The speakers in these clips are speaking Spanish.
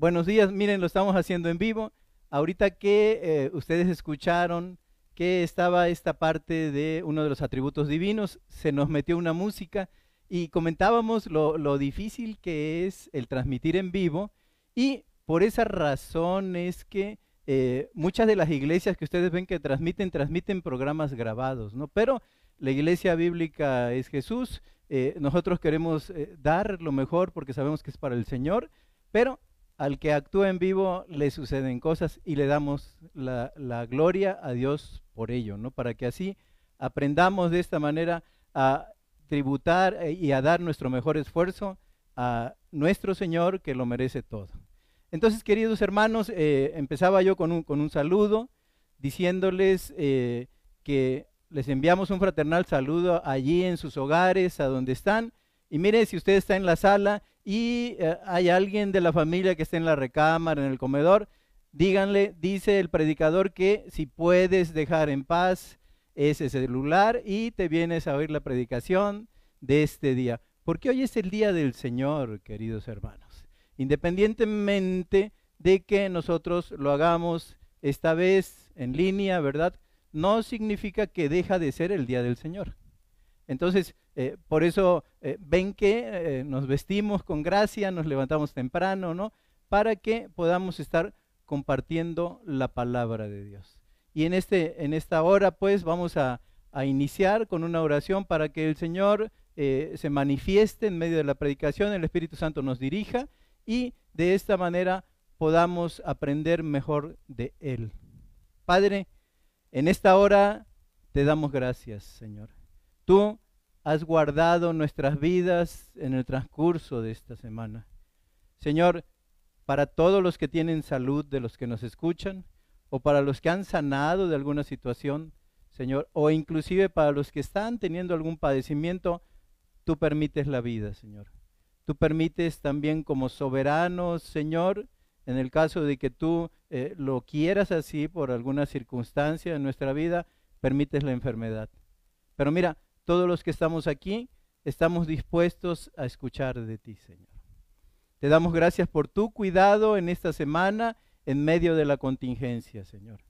Buenos días, miren, lo estamos haciendo en vivo. Ahorita que eh, ustedes escucharon que estaba esta parte de uno de los atributos divinos, se nos metió una música y comentábamos lo, difícil que es el transmitir en vivo y por esa razón es que eh, muchas de las iglesias que ustedes ven que transmiten, transmiten programas grabados, ¿no? Pero la iglesia bíblica es Jesús, eh, nosotros queremos dar lo mejor porque sabemos que es para el Señor, pero al que actúa en vivo le suceden cosas y le damos la, gloria a Dios por ello, ¿no? Para que así aprendamos de esta manera a tributar eh, y a dar nuestro mejor esfuerzo a nuestro Señor que lo merece todo. Entonces, queridos hermanos, eh, empezaba yo con un, con un, saludo diciéndoles eh, que les enviamos un fraternal saludo allí en sus hogares, a donde están. Y mire, si usted está en la sala y eh, hay alguien de la familia que esté en la recámara, en el comedor, díganle, dice el predicador, que si puedes dejar en paz ese celular y te vienes a oír la predicación de este día. Porque hoy es el día del Señor, queridos hermanos. Independientemente de que nosotros lo hagamos esta vez en línea, ¿verdad? No significa que deja de ser el día del Señor. Entonces, eh, por eso eh, ven que eh, nos vestimos con gracia, nos levantamos temprano, ¿no? Para que podamos estar compartiendo la palabra de Dios. Y en, este, en esta hora, pues, vamos a, a iniciar con una oración para que el Señor se manifieste en medio de la predicación, el Espíritu Santo nos dirija y de esta manera podamos aprender mejor de Él. Padre, en esta hora te damos gracias, Señor. Tú has guardado nuestras vidas en el transcurso de esta semana. Señor, para todos los que tienen salud, de los que nos escuchan, o para los que han sanado de alguna situación, Señor, o inclusive para los que están teniendo algún padecimiento, tú permites la vida, Señor. Tú permites también como soberano, Señor, en el caso de que tú eh, lo quieras así por alguna circunstancia en nuestra vida, permites la enfermedad. Pero mira, todos los que estamos aquí estamos dispuestos a escuchar de ti, Señor. Te damos gracias por tu cuidado en esta semana en medio de la contingencia, Señor.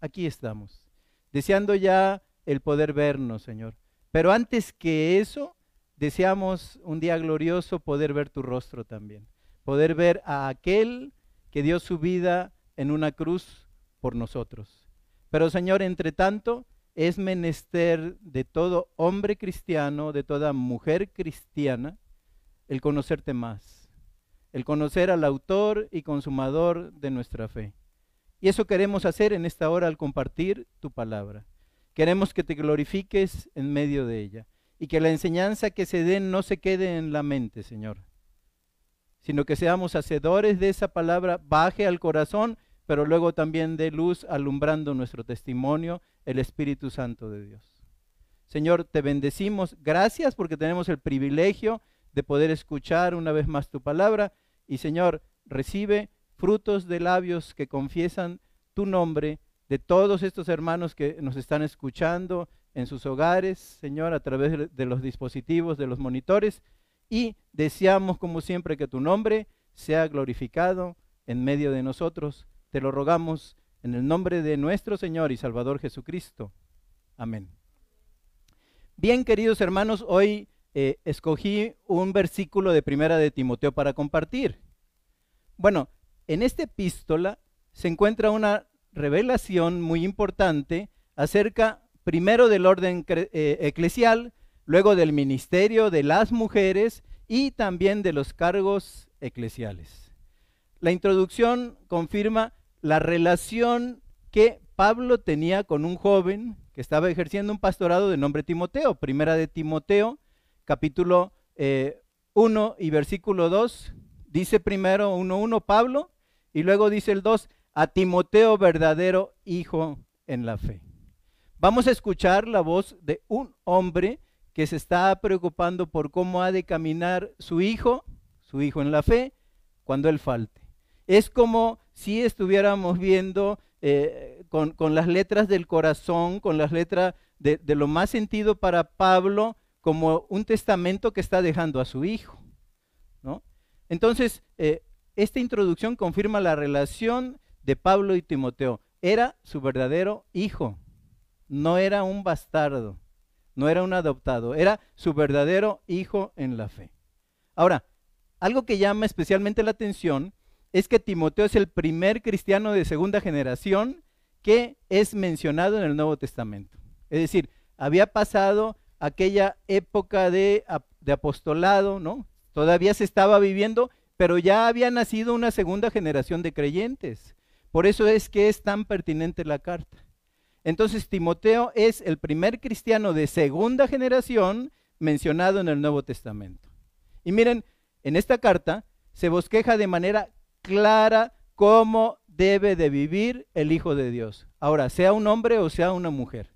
Aquí estamos, deseando ya el poder vernos, Señor. Pero antes que eso, deseamos un día glorioso poder ver tu rostro también. Poder ver a aquel que dio su vida en una cruz por nosotros. Pero Señor, entre tanto, es menester de todo hombre cristiano, de toda mujer cristiana, el conocerte más, el conocer al autor y consumador de nuestra fe. Y eso queremos hacer en esta hora al compartir tu palabra. Queremos que te glorifiques en medio de ella y que la enseñanza que se den no se quede en la mente, Señor, sino que seamos hacedores de esa palabra, baje al corazón pero luego también de luz alumbrando nuestro testimonio, el Espíritu Santo de Dios. Señor, te bendecimos. Gracias porque tenemos el privilegio de poder escuchar una vez más tu palabra. Y Señor, recibe frutos de labios que confiesan tu nombre de todos estos hermanos que nos están escuchando en sus hogares, Señor, a través de los dispositivos, de los monitores. Y deseamos, como siempre, que tu nombre sea glorificado en medio de nosotros te lo rogamos en el nombre de nuestro Señor y Salvador Jesucristo. Amén. Bien, queridos hermanos, hoy eh, escogí un versículo de Primera de Timoteo para compartir. Bueno, en esta epístola se encuentra una revelación muy importante acerca primero del orden eh, eclesial, luego del ministerio de las mujeres y también de los cargos eclesiales. La introducción confirma la relación que Pablo tenía con un joven que estaba ejerciendo un pastorado de nombre Timoteo. Primera de Timoteo, capítulo 1 eh, y versículo 2. Dice primero 1.1 Pablo y luego dice el 2, a Timoteo verdadero hijo en la fe. Vamos a escuchar la voz de un hombre que se está preocupando por cómo ha de caminar su hijo, su hijo en la fe, cuando él falte. Es como si estuviéramos viendo eh, con, las letras del corazón, con las letras de, lo más sentido para Pablo, como un testamento que está dejando a su hijo. ¿no? Entonces, eh, esta introducción confirma la relación de Pablo y Timoteo. Era su verdadero hijo, no era un bastardo, no era un adoptado, era su verdadero hijo en la fe. Ahora, algo que llama especialmente la atención es que Timoteo es el primer cristiano de segunda generación que es mencionado en el Nuevo Testamento. Es decir, había pasado aquella época de, de apostolado, ¿no? Todavía se estaba viviendo, pero ya había nacido una segunda generación de creyentes. Por eso es que es tan pertinente la carta. Entonces Timoteo es el primer cristiano de segunda generación mencionado en el Nuevo Testamento. Y miren, en esta carta se bosqueja de manera clara cómo debe de vivir el Hijo de Dios. Ahora, sea un hombre o sea una mujer.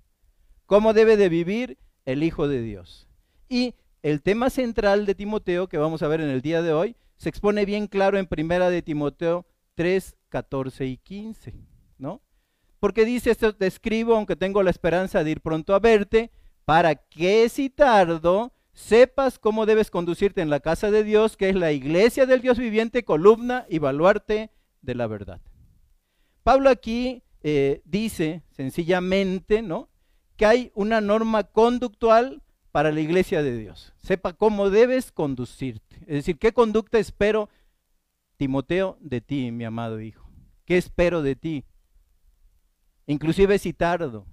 ¿Cómo debe de vivir el Hijo de Dios? Y el tema central de Timoteo que vamos a ver en el día de hoy se expone bien claro en primera de Timoteo 3, 14 y 15, ¿no? Porque dice esto, te escribo, aunque tengo la esperanza de ir pronto a verte, para que si tardo, sepas cómo debes conducirte en la casa de Dios, que es la iglesia del Dios viviente, columna y baluarte de la verdad. Pablo aquí eh, dice sencillamente, ¿no? Que hay una norma conductual para la iglesia de Dios. Sepa cómo debes conducirte. Es decir, ¿qué conducta espero, Timoteo, de ti, mi amado hijo? ¿Qué espero de ti? Inclusive si tardo.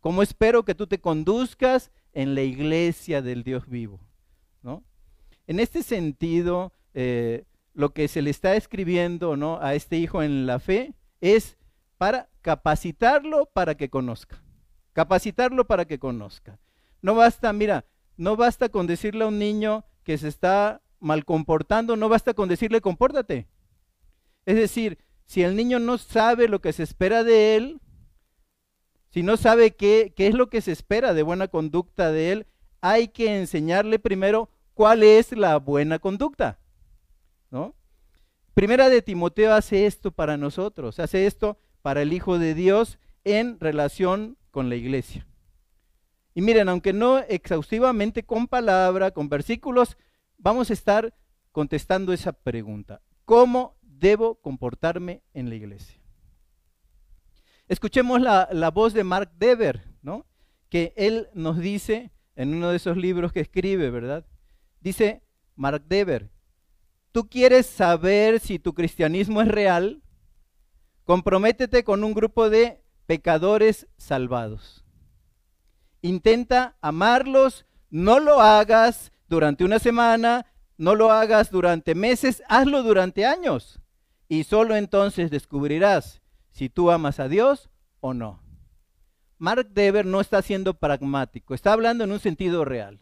¿Cómo espero que tú te conduzcas en la iglesia del Dios vivo? ¿no? En este sentido, eh, lo que se le está escribiendo ¿no? a este hijo en la fe es para capacitarlo para que conozca. Capacitarlo para que conozca. No basta, mira, no basta con decirle a un niño que se está mal comportando, no basta con decirle compórtate. Es decir, si el niño no sabe lo que se espera de él, si no sabe qué, es lo que se espera de buena conducta de él, hay que enseñarle primero cuál es la buena conducta. ¿no? Primera de Timoteo hace esto para nosotros, hace esto para el Hijo de Dios en relación con la iglesia. Y miren, aunque no exhaustivamente con palabra, con versículos, vamos a estar contestando esa pregunta. ¿Cómo debo comportarme en la iglesia? Escuchemos la, voz de Mark Dever, ¿no? Que él nos dice en uno de esos libros que escribe, ¿verdad? Dice Mark Dever, ¿tú quieres saber si tu cristianismo es real? Comprométete con un grupo de pecadores salvados. Intenta amarlos, no lo hagas durante una semana, no lo hagas durante meses, hazlo durante años. Y solo entonces descubrirás si tú amas a Dios o no. Mark Dever no está siendo pragmático, está hablando en un sentido real.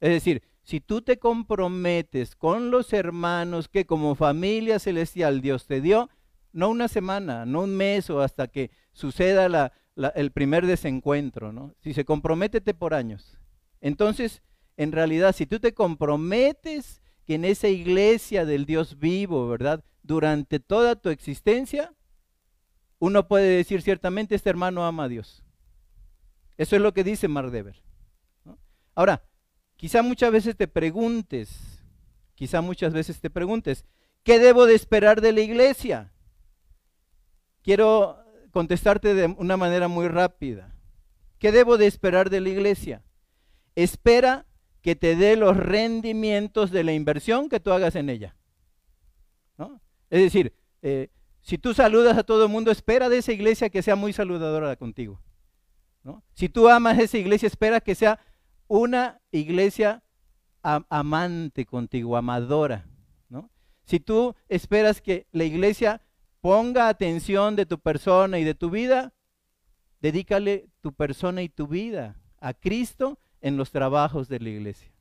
Es decir, si tú te comprometes con los hermanos que como familia celestial Dios te dio, no una semana, no un mes o hasta que suceda el primer desencuentro, ¿no? Si se comprométete por años. Entonces, en realidad, si tú te comprometes que en esa iglesia del Dios vivo, ¿verdad? Durante toda tu existencia, uno puede decir ciertamente, este hermano ama a Dios. Eso es lo que dice Mardever. Ahora, quizá muchas veces te preguntes, quizá muchas veces te preguntes, ¿qué debo de esperar de la iglesia? Quiero contestarte de una manera muy rápida. ¿Qué debo de esperar de la iglesia? Espera que te dé los rendimientos de la inversión que tú hagas en ella. Es decir, eh, si tú saludas a todo el mundo, espera de esa iglesia que sea muy saludadora contigo. Si tú amas esa iglesia, espera que sea una iglesia amante contigo, amadora. Si tú esperas que la iglesia ponga atención de tu persona y de tu vida, dedícale tu persona y tu vida a Cristo en los trabajos de la iglesia.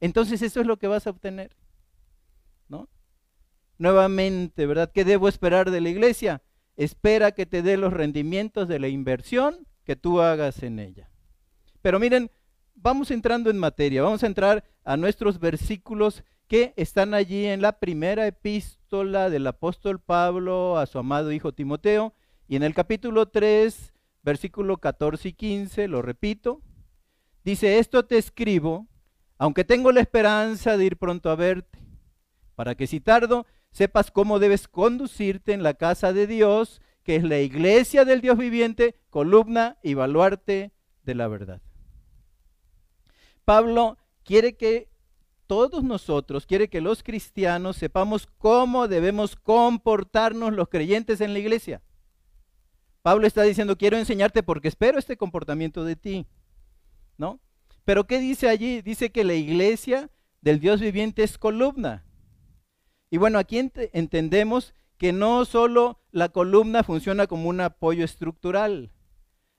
Entonces eso es lo que vas a obtener. Nuevamente, ¿verdad? ¿Qué debo esperar de la iglesia? Espera que te dé los rendimientos de la inversión que tú hagas en ella. Pero miren, vamos entrando en materia, vamos a entrar a nuestros versículos que están allí en la primera epístola del apóstol Pablo a su amado hijo Timoteo. Y en el capítulo 3, versículo 14 y 15, lo repito, dice, esto te escribo, aunque tengo la esperanza de ir pronto a verte, para que si tardo, sepas cómo debes conducirte en la casa de Dios, que es la iglesia del Dios viviente, columna y baluarte de la verdad. Pablo quiere que todos nosotros, quiere que los cristianos sepamos cómo debemos comportarnos los creyentes en la iglesia. Pablo está diciendo, quiero enseñarte porque espero este comportamiento de ti, ¿no? Pero ¿qué dice allí? Dice que la iglesia del Dios viviente es columna. Y bueno, aquí entendemos que no solo la columna funciona como un apoyo estructural.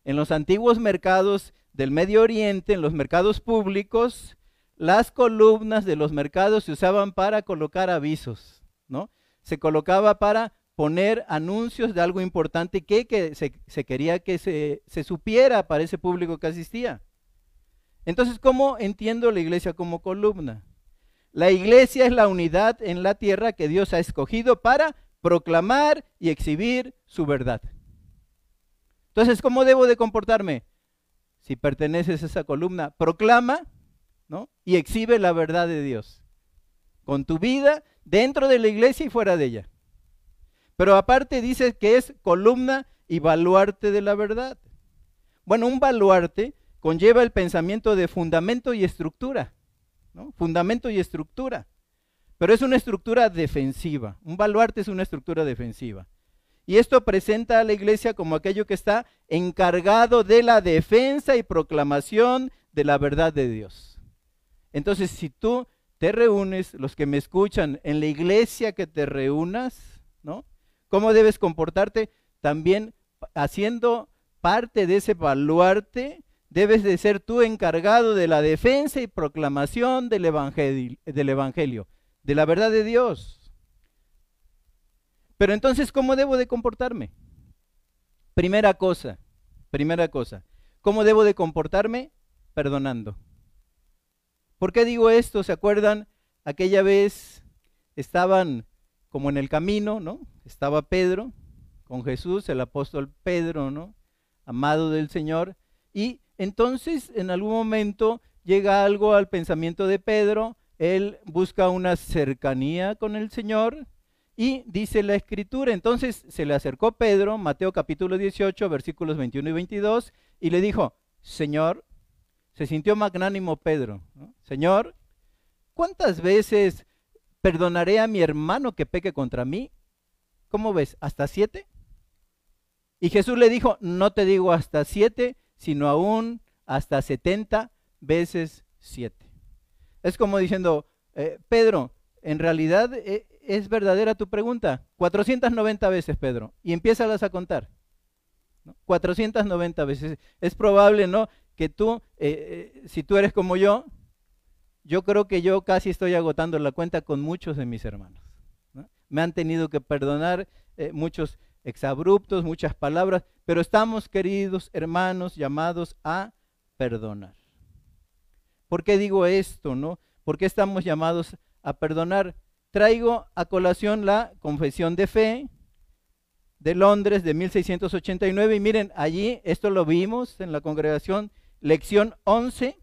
En los antiguos mercados del Medio Oriente, en los mercados públicos, las columnas de los mercados se usaban para colocar avisos, ¿no? Se colocaba para poner anuncios de algo importante que, se, quería que se, se supiera para ese público que asistía. Entonces, ¿cómo entiendo la iglesia como columna? La iglesia es la unidad en la tierra que Dios ha escogido para proclamar y exhibir su verdad. Entonces, ¿cómo debo de comportarme? Si perteneces a esa columna, proclama ¿no? y exhibe la verdad de Dios. Con tu vida, dentro de la iglesia y fuera de ella. Pero aparte dice que es columna y baluarte de la verdad. Bueno, un baluarte conlleva el pensamiento de fundamento y estructura. Fundamento y estructura. Pero es una estructura defensiva. Un baluarte es una estructura defensiva. Y esto presenta a la iglesia como aquello que está encargado de la defensa y proclamación de la verdad de Dios. Entonces, si tú te reúnes, los que me escuchan, en la iglesia que te reúnas, ¿no? ¿Cómo debes comportarte? También haciendo parte de ese baluarte debes de ser tú encargado de la defensa y proclamación del evangelio, del evangelio, de la verdad de Dios. Pero entonces, ¿cómo debo de comportarme? Primera cosa, primera cosa, ¿cómo debo de comportarme? Perdonando. ¿Por qué digo esto? ¿Se acuerdan? Aquella vez estaban como en el camino, ¿no? Estaba Pedro con Jesús, el apóstol Pedro, ¿no? Amado del Señor, y entonces, en algún momento llega algo al pensamiento de Pedro, él busca una cercanía con el Señor y dice la escritura, entonces se le acercó Pedro, Mateo capítulo 18, versículos 21 y 22, y le dijo, Señor, se sintió magnánimo Pedro, Señor, ¿cuántas veces perdonaré a mi hermano que peque contra mí? ¿Cómo ves? ¿Hasta siete? Y Jesús le dijo, no te digo hasta siete, sino aún hasta 70 veces 7. Es como diciendo, eh, Pedro, en realidad eh, es verdadera tu pregunta. 490 veces, Pedro, y empiézalas a contar. 490 veces. Es probable, ¿no? Que tú, eh, si tú eres como yo, yo creo que yo casi estoy agotando la cuenta con muchos de mis hermanos. Me han tenido que perdonar muchos exabruptos, muchas palabras, pero estamos, queridos hermanos, llamados a perdonar. ¿Por qué digo esto, no? ¿Por qué estamos llamados a perdonar? Traigo a colación la confesión de fe de Londres de 1689 y miren, allí esto lo vimos en la congregación, lección 11.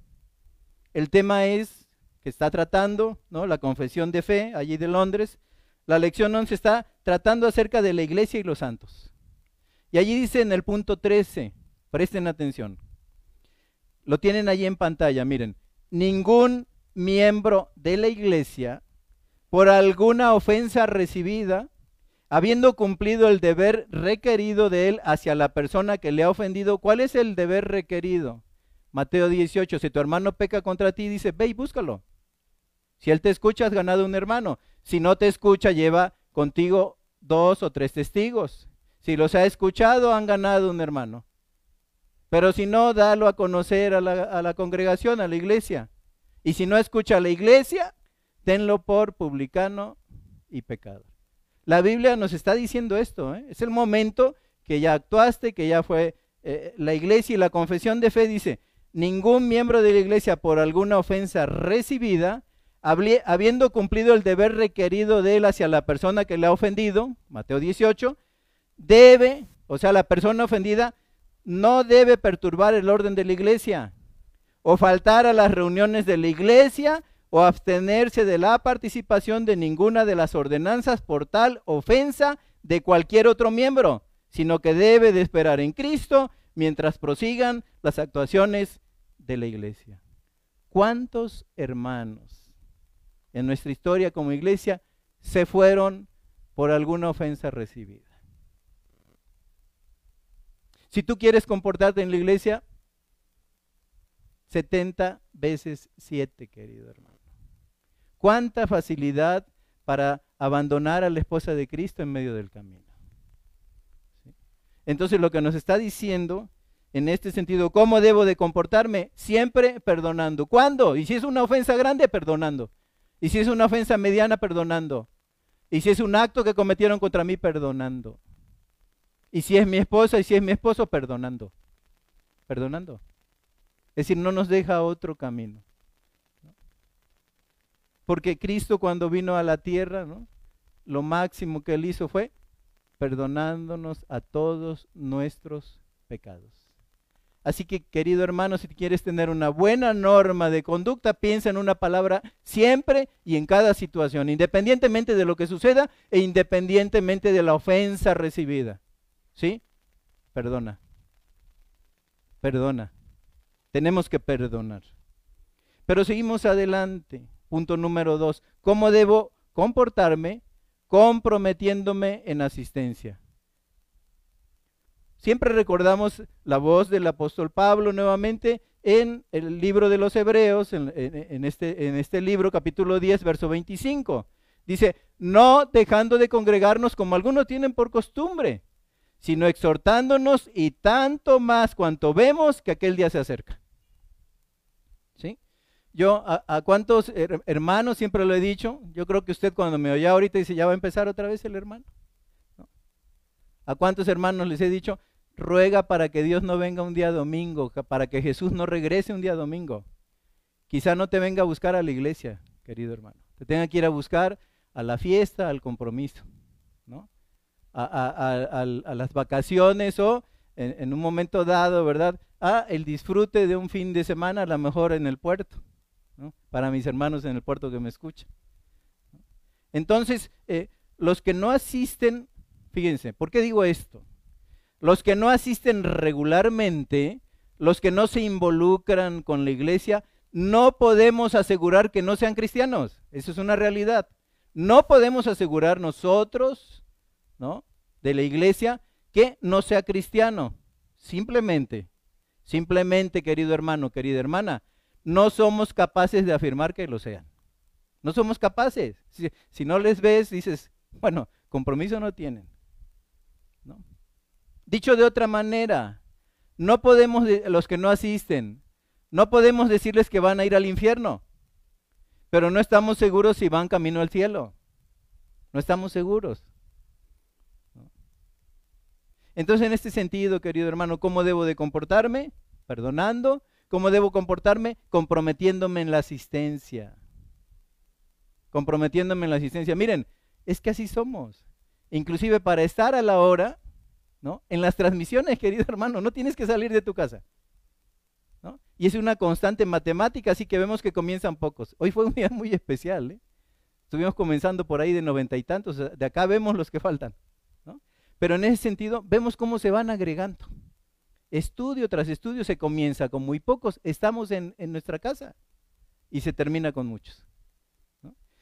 El tema es que está tratando, ¿no? La confesión de fe allí de Londres. La lección 11 está tratando acerca de la iglesia y los santos. Y allí dice en el punto 13, presten atención, lo tienen allí en pantalla, miren, ningún miembro de la iglesia, por alguna ofensa recibida, habiendo cumplido el deber requerido de él hacia la persona que le ha ofendido, ¿cuál es el deber requerido? Mateo 18, si tu hermano peca contra ti, dice, ve y búscalo. Si él te escucha, has ganado un hermano. Si no te escucha, lleva contigo dos o tres testigos. Si los ha escuchado, han ganado un hermano. Pero si no, dalo a conocer a la, congregación, a la iglesia. Y si no escucha a la iglesia, tenlo por publicano y pecador. La Biblia nos está diciendo esto. ¿eh? Es el momento que ya actuaste, que ya fue eh, la iglesia y la confesión de fe dice, ningún miembro de la iglesia por alguna ofensa recibida habiendo cumplido el deber requerido de él hacia la persona que le ha ofendido, Mateo 18, debe, o sea, la persona ofendida no debe perturbar el orden de la iglesia o faltar a las reuniones de la iglesia o abstenerse de la participación de ninguna de las ordenanzas por tal ofensa de cualquier otro miembro, sino que debe de esperar en Cristo mientras prosigan las actuaciones de la iglesia. ¿Cuántos hermanos en nuestra historia como iglesia se fueron por alguna ofensa recibida? Si tú quieres comportarte en la iglesia, 70 veces 7, querido hermano. ¿Cuánta facilidad para abandonar a la esposa de Cristo en medio del camino? Entonces lo que nos está diciendo en este sentido, ¿cómo debo de comportarme? Siempre perdonando. ¿Cuándo? Y si es una ofensa grande, perdonando. Y si es una ofensa mediana, perdonando. Y si es un acto que cometieron contra mí, perdonando. Y si es mi esposa y si es mi esposo, perdonando. Perdonando. Es decir, no nos deja otro camino. Porque Cristo cuando vino a la tierra, ¿no? lo máximo que él hizo fue perdonándonos a todos nuestros pecados. Así que, querido hermano, si quieres tener una buena norma de conducta, piensa en una palabra siempre y en cada situación, independientemente de lo que suceda e independientemente de la ofensa recibida. ¿Sí? Perdona. Perdona. Tenemos que perdonar. Pero seguimos adelante. Punto número dos. ¿Cómo debo comportarme comprometiéndome en asistencia? Siempre recordamos la voz del apóstol Pablo nuevamente en el libro de los Hebreos, en, este, este libro capítulo 10, verso 25. Dice, no dejando de congregarnos como algunos tienen por costumbre, sino exhortándonos y tanto más cuanto vemos que aquel día se acerca. ¿Sí? Yo, a, cuántos hermanos siempre lo he dicho, yo creo que usted cuando me oye ahorita dice, ya va a empezar otra vez el hermano. ¿A cuántos hermanos les he dicho, ruega para que Dios no venga un día domingo, para que Jesús no regrese un día domingo? Quizá no te venga a buscar a la iglesia, querido hermano. Te tenga que ir a buscar a la fiesta, al compromiso, ¿no? a, las vacaciones o en, un momento dado, ¿verdad? A el disfrute de un fin de semana, a lo mejor en el puerto, para mis hermanos en el puerto que me escuchan. Entonces, eh, los que no asisten, fíjense, ¿por qué digo esto? Los que no asisten regularmente, los que no se involucran con la iglesia, no podemos asegurar que no sean cristianos. Eso es una realidad. No podemos asegurar nosotros, ¿no? De la iglesia que no sea cristiano. Simplemente, simplemente, querido hermano, querida hermana, no somos capaces de afirmar que lo sean. No somos capaces. Si, no les ves, dices, bueno, compromiso no tienen. Dicho de otra manera, no podemos, los que no asisten, no podemos decirles que van a ir al infierno, pero no estamos seguros si van camino al cielo. No estamos seguros. Entonces, en este sentido, querido hermano, ¿cómo debo de comportarme? Perdonando. ¿Cómo debo comportarme? Comprometiéndome en la asistencia. Comprometiéndome en la asistencia. Miren, es que así somos. Inclusive para estar a la hora, ¿no? En las transmisiones, querido hermano, no tienes que salir de tu casa. Y es una constante matemática, así que vemos que comienzan pocos. Hoy fue un día muy especial. ¿eh? Estuvimos comenzando por ahí de noventa y tantos. De acá vemos los que faltan. Pero en ese sentido, vemos cómo se van agregando. Estudio tras estudio se comienza con muy pocos, estamos en, nuestra casa y se termina con muchos.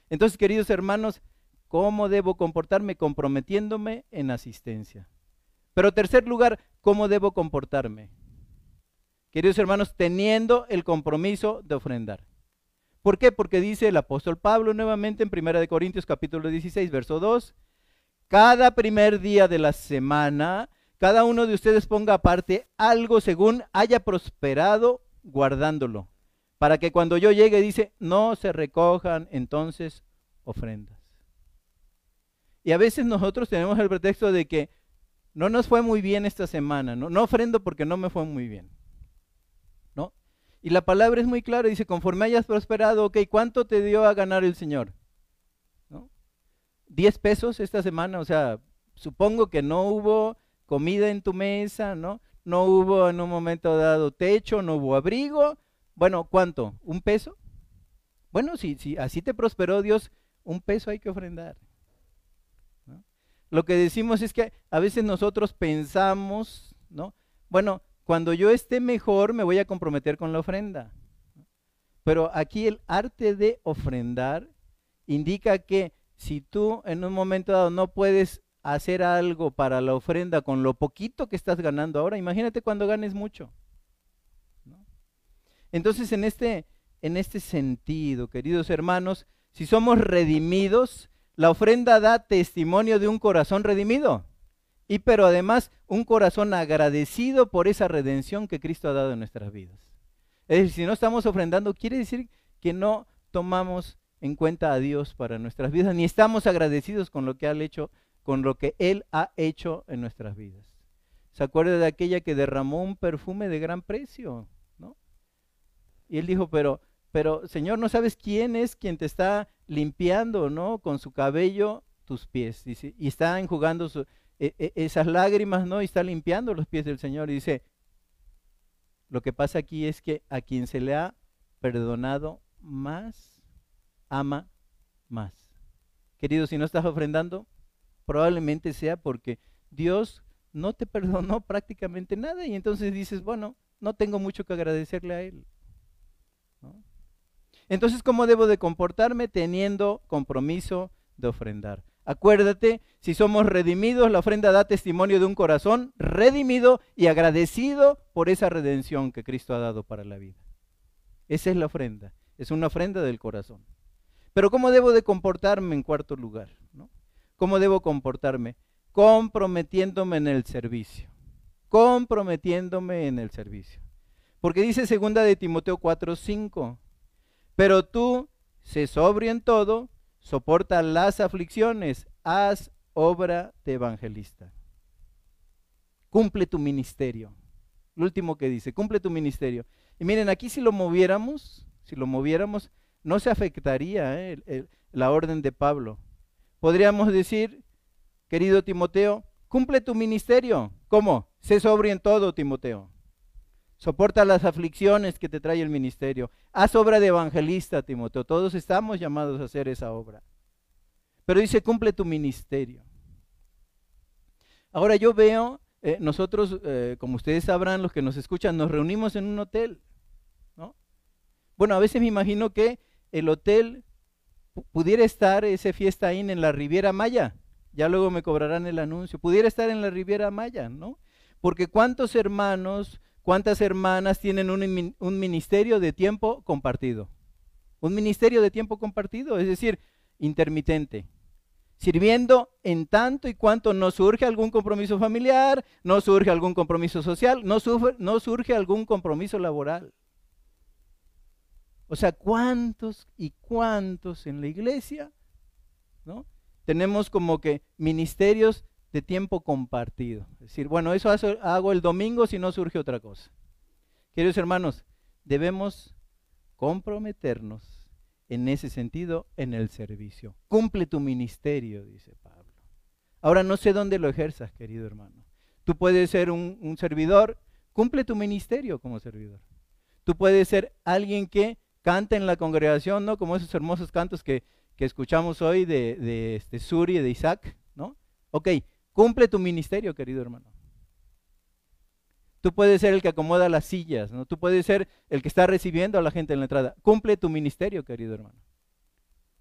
Entonces, queridos hermanos, ¿cómo debo comportarme? Comprometiéndome en asistencia. Pero tercer lugar, ¿cómo debo comportarme? Queridos hermanos, teniendo el compromiso de ofrendar. ¿Por qué? Porque dice el apóstol Pablo nuevamente en 1 Corintios capítulo 16, verso 2, cada primer día de la semana, cada uno de ustedes ponga aparte algo según haya prosperado guardándolo, para que cuando yo llegue dice, no se recojan entonces ofrendas. Y a veces nosotros tenemos el pretexto de que no nos fue muy bien esta semana, no, no ofrendo porque no me fue muy bien. ¿No? Y la palabra es muy clara, dice, conforme hayas prosperado, ok, ¿cuánto te dio a ganar el Señor? 10 pesos esta semana, o sea, supongo que no hubo comida en tu mesa, ¿no? No hubo en un momento dado techo, no hubo abrigo. Bueno, ¿cuánto? ¿Un peso? Bueno, si, si así te prosperó Dios, un peso hay que ofrendar. Lo que decimos es que a veces nosotros pensamos, ¿no? Bueno, cuando yo esté mejor me voy a comprometer con la ofrenda. Pero aquí el arte de ofrendar indica que si tú en un momento dado no puedes hacer algo para la ofrenda con lo poquito que estás ganando ahora, imagínate cuando ganes mucho. Entonces, en este, en este sentido, queridos hermanos, si somos redimidos, la ofrenda da testimonio de un corazón redimido. Y pero además un corazón agradecido por esa redención que Cristo ha dado en nuestras vidas. Es decir, si no estamos ofrendando, quiere decir que no tomamos en cuenta a Dios para nuestras vidas, ni estamos agradecidos con lo que ha hecho, con lo que Él ha hecho en nuestras vidas. ¿Se acuerda de aquella que derramó un perfume de gran precio? ¿no? Y él dijo, pero, pero Señor, ¿no sabes quién es quien te está limpiando, ¿no? Con su cabello tus pies. Y está enjugando e, e, esas lágrimas, ¿no? Y está limpiando los pies del Señor. Y dice, lo que pasa aquí es que a quien se le ha perdonado más, ama más. Querido, si no estás ofrendando, probablemente sea porque Dios no te perdonó prácticamente nada y entonces dices, bueno, no tengo mucho que agradecerle a Él. Entonces, ¿cómo debo de comportarme teniendo compromiso de ofrendar? Acuérdate, si somos redimidos, la ofrenda da testimonio de un corazón redimido y agradecido por esa redención que Cristo ha dado para la vida. Esa es la ofrenda, es una ofrenda del corazón. Pero ¿cómo debo de comportarme en cuarto lugar? ¿no? ¿Cómo debo comportarme? Comprometiéndome en el servicio. Comprometiéndome en el servicio. Porque dice segunda de Timoteo 4:5, pero tú, sé sobrio en todo, soporta las aflicciones, haz obra de evangelista. Cumple tu ministerio. Lo último que dice, cumple tu ministerio. Y miren, aquí si lo moviéramos, si lo moviéramos, no se afectaría eh, la orden de Pablo. Podríamos decir, querido Timoteo, cumple tu ministerio. ¿Cómo? Sé sobrio en todo, Timoteo. Soporta las aflicciones que te trae el ministerio. Haz obra de evangelista, Timoteo. Todos estamos llamados a hacer esa obra. Pero dice, cumple tu ministerio. Ahora yo veo, eh, nosotros, eh, como ustedes sabrán, los que nos escuchan, nos reunimos en un hotel. ¿no? Bueno, a veces me imagino que el hotel pudiera estar ese fiesta ahí en la Riviera Maya. Ya luego me cobrarán el anuncio. Pudiera estar en la Riviera Maya, ¿no? Porque cuántos hermanos, cuántas hermanas tienen un, ministerio de tiempo compartido. Un ministerio de tiempo compartido, es decir, intermitente sirviendo en tanto y cuanto no surge algún compromiso familiar, no surge algún compromiso social, no, no surge algún compromiso laboral. O sea, ¿cuántos y cuántos en la iglesia? ¿no? Tenemos como que ministerios de tiempo compartido. Es decir, bueno, eso hago el domingo si no surge otra cosa. Queridos hermanos, debemos comprometernos en ese sentido en el servicio. Cumple tu ministerio, dice Pablo. Ahora no sé dónde lo ejerzas, querido hermano. Tú puedes ser un, servidor, cumple tu ministerio como servidor. Tú puedes ser alguien que canta en la congregación, ¿no? Como esos hermosos cantos que, escuchamos hoy de, de este Suri y de Isaac, ¿no? Ok, cumple tu ministerio, querido hermano. Tú puedes ser el que acomoda las sillas, ¿no? Tú puedes ser el que está recibiendo a la gente en la entrada. Cumple tu ministerio, querido hermano.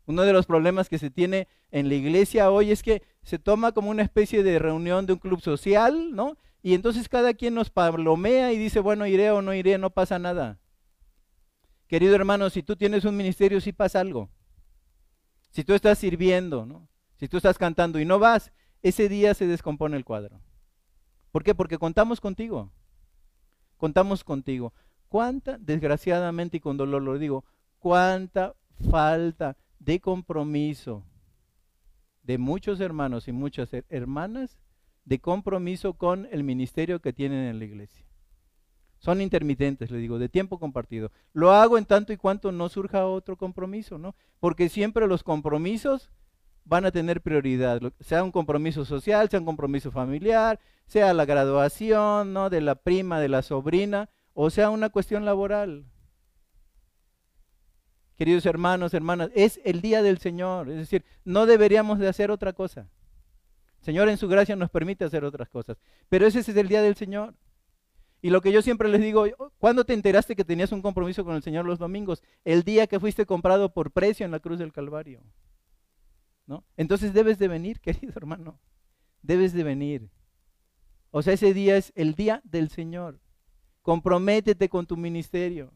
Uno de los problemas que se tiene en la iglesia hoy es que se toma como una especie de reunión de un club social, ¿no? Y entonces cada quien nos palomea y dice, bueno, iré o no iré, no pasa nada. Querido hermano, si tú tienes un ministerio, sí pasa algo. Si tú estás sirviendo, ¿no? si tú estás cantando y no vas, ese día se descompone el cuadro. ¿Por qué? Porque contamos contigo. Contamos contigo. ¿Cuánta, desgraciadamente y con dolor lo digo, cuánta falta de compromiso de muchos hermanos y muchas hermanas de compromiso con el ministerio que tienen en la iglesia? Son intermitentes, le digo, de tiempo compartido. Lo hago en tanto y cuanto no surja otro compromiso, ¿no? Porque siempre los compromisos van a tener prioridad, sea un compromiso social, sea un compromiso familiar, sea la graduación, ¿no? De la prima, de la sobrina, o sea una cuestión laboral. queridos hermanos, hermanas, es el día del Señor. Es decir, no deberíamos de hacer otra cosa. Señor en su gracia nos permite hacer otras cosas. Pero ese es el día del Señor. Y lo que yo siempre les digo, ¿cuándo te enteraste que tenías un compromiso con el Señor los domingos? El día que fuiste comprado por precio en la cruz del Calvario. ¿No? Entonces debes de venir, querido hermano. Debes de venir. O sea, ese día es el día del Señor. Comprométete con tu ministerio.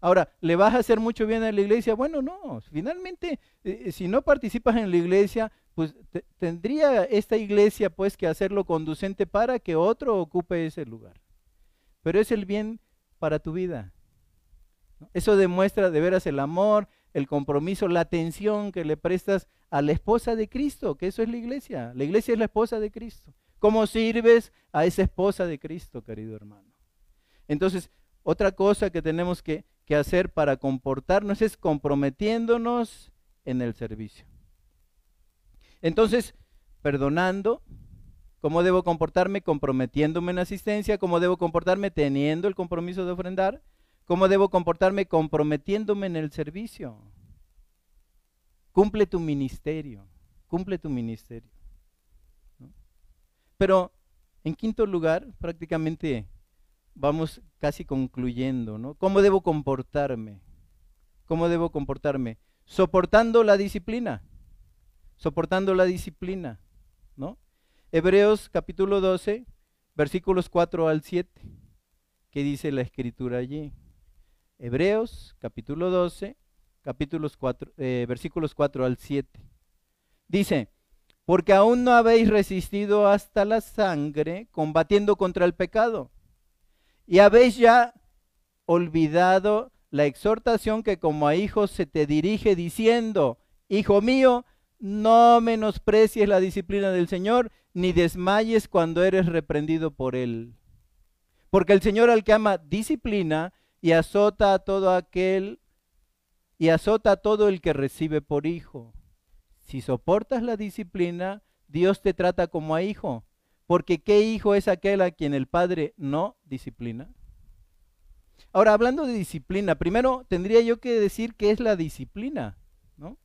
Ahora, ¿le vas a hacer mucho bien a la iglesia? Bueno, no. Finalmente, eh, eh, si no participas en la iglesia, pues tendría esta iglesia pues que hacerlo conducente para que otro ocupe ese lugar. Pero es el bien para tu vida. Eso demuestra de veras el amor, el compromiso, la atención que le prestas a la esposa de Cristo, que eso es la iglesia. La iglesia es la esposa de Cristo. ¿Cómo sirves a esa esposa de Cristo, querido hermano? Entonces, otra cosa que tenemos que, hacer para comportarnos es comprometiéndonos en el servicio. Entonces, perdonando, ¿cómo debo comportarme? Comprometiéndome en asistencia, ¿cómo debo comportarme? Teniendo el compromiso de ofrendar, ¿cómo debo comportarme? Comprometiéndome en el servicio. Cumple tu ministerio, cumple tu ministerio. Pero, en quinto lugar, prácticamente vamos casi concluyendo. ¿Cómo debo comportarme? ¿Cómo debo comportarme? Soportando la disciplina. Soportando la disciplina, ¿no? Hebreos capítulo 12, versículos 4 al 7. ¿Qué dice la escritura allí? Hebreos capítulo 12, capítulos 4, eh, versículos 4 al 7. Dice, porque aún no habéis resistido hasta la sangre combatiendo contra el pecado y habéis ya olvidado la exhortación que como a hijos se te dirige diciendo, Hijo mío, no menosprecies la disciplina del Señor, ni desmayes cuando eres reprendido por Él. Porque el Señor al que ama disciplina y azota a todo aquel, y azota a todo el que recibe por hijo. Si soportas la disciplina, Dios te trata como a hijo. Porque ¿qué hijo es aquel a quien el padre no disciplina? Ahora, hablando de disciplina, primero tendría yo que decir qué es la disciplina, ¿no?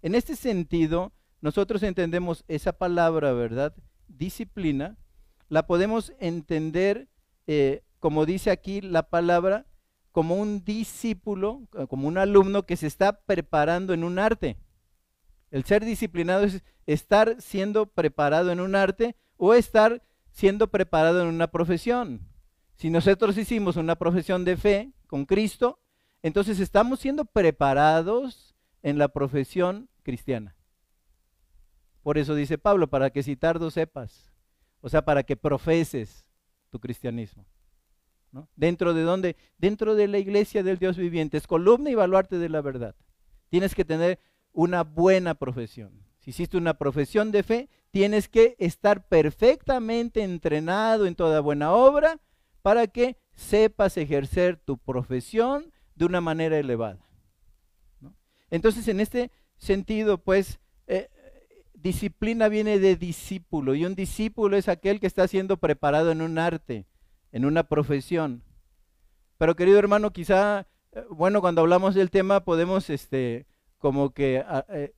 En este sentido, nosotros entendemos esa palabra, ¿verdad? Disciplina, la podemos entender, eh, como dice aquí la palabra, como un discípulo, como un alumno que se está preparando en un arte. El ser disciplinado es estar siendo preparado en un arte o estar siendo preparado en una profesión. Si nosotros hicimos una profesión de fe con Cristo, entonces estamos siendo preparados en la profesión cristiana. Por eso dice Pablo, para que si tardo sepas, o sea, para que profeses tu cristianismo. ¿Dentro de dónde? Dentro de la iglesia del Dios viviente. Es columna y baluarte de la verdad. Tienes que tener una buena profesión. Si hiciste una profesión de fe, tienes que estar perfectamente entrenado en toda buena obra para que sepas ejercer tu profesión de una manera elevada. Entonces, en este sentido, pues, eh, disciplina viene de discípulo y un discípulo es aquel que está siendo preparado en un arte, en una profesión. Pero querido hermano, quizá, eh, bueno, cuando hablamos del tema podemos, este, como que eh,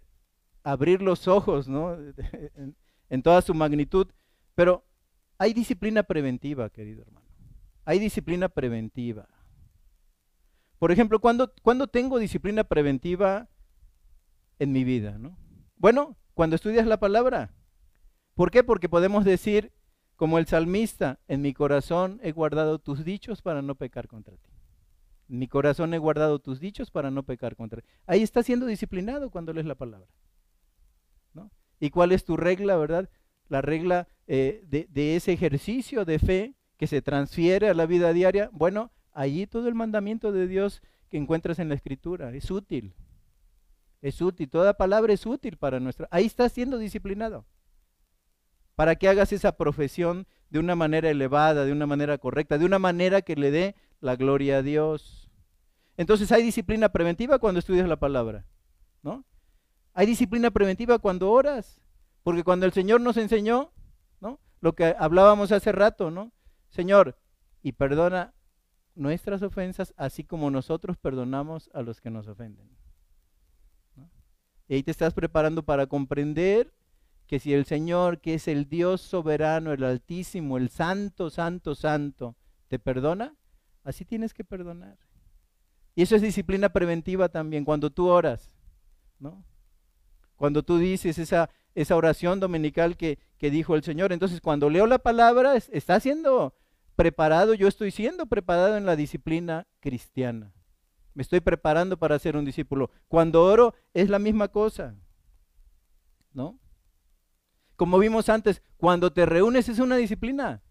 abrir los ojos, ¿no? en toda su magnitud. Pero hay disciplina preventiva, querido hermano. Hay disciplina preventiva. Por ejemplo, ¿cuándo, tengo disciplina preventiva en mi vida? ¿no? Bueno, cuando estudias la palabra. ¿Por qué? Porque podemos decir, como el salmista, en mi corazón he guardado tus dichos para no pecar contra ti. En mi corazón he guardado tus dichos para no pecar contra ti. Ahí está siendo disciplinado cuando lees la palabra. ¿Y cuál es tu regla, verdad? La regla eh, de, ese ejercicio de fe que se transfiere a la vida diaria. Bueno, allí todo el mandamiento de Dios que encuentras en la escritura es útil. Es útil, toda palabra es útil para nuestra. Ahí estás siendo disciplinado. Para que hagas esa profesión de una manera elevada, de una manera correcta, de una manera que le dé la gloria a Dios. Entonces hay disciplina preventiva cuando estudias la palabra, ¿no? Hay disciplina preventiva cuando oras, porque cuando el Señor nos enseñó, ¿no? Lo que hablábamos hace rato, ¿no? Señor, y perdona nuestras ofensas, así como nosotros perdonamos a los que nos ofenden. Y ahí te estás preparando para comprender que si el Señor, que es el Dios soberano, el Altísimo, el Santo, Santo, Santo, te perdona, así tienes que perdonar. Y eso es disciplina preventiva también, cuando tú oras, ¿no? Cuando tú dices esa, esa oración dominical que, que dijo el Señor. Entonces, cuando leo la palabra, está siendo preparado, yo estoy siendo preparado en la disciplina cristiana. Me estoy preparando para ser un discípulo. Cuando oro, es la misma cosa, ¿no? Como vimos antes, cuando te reúnes es una disciplina.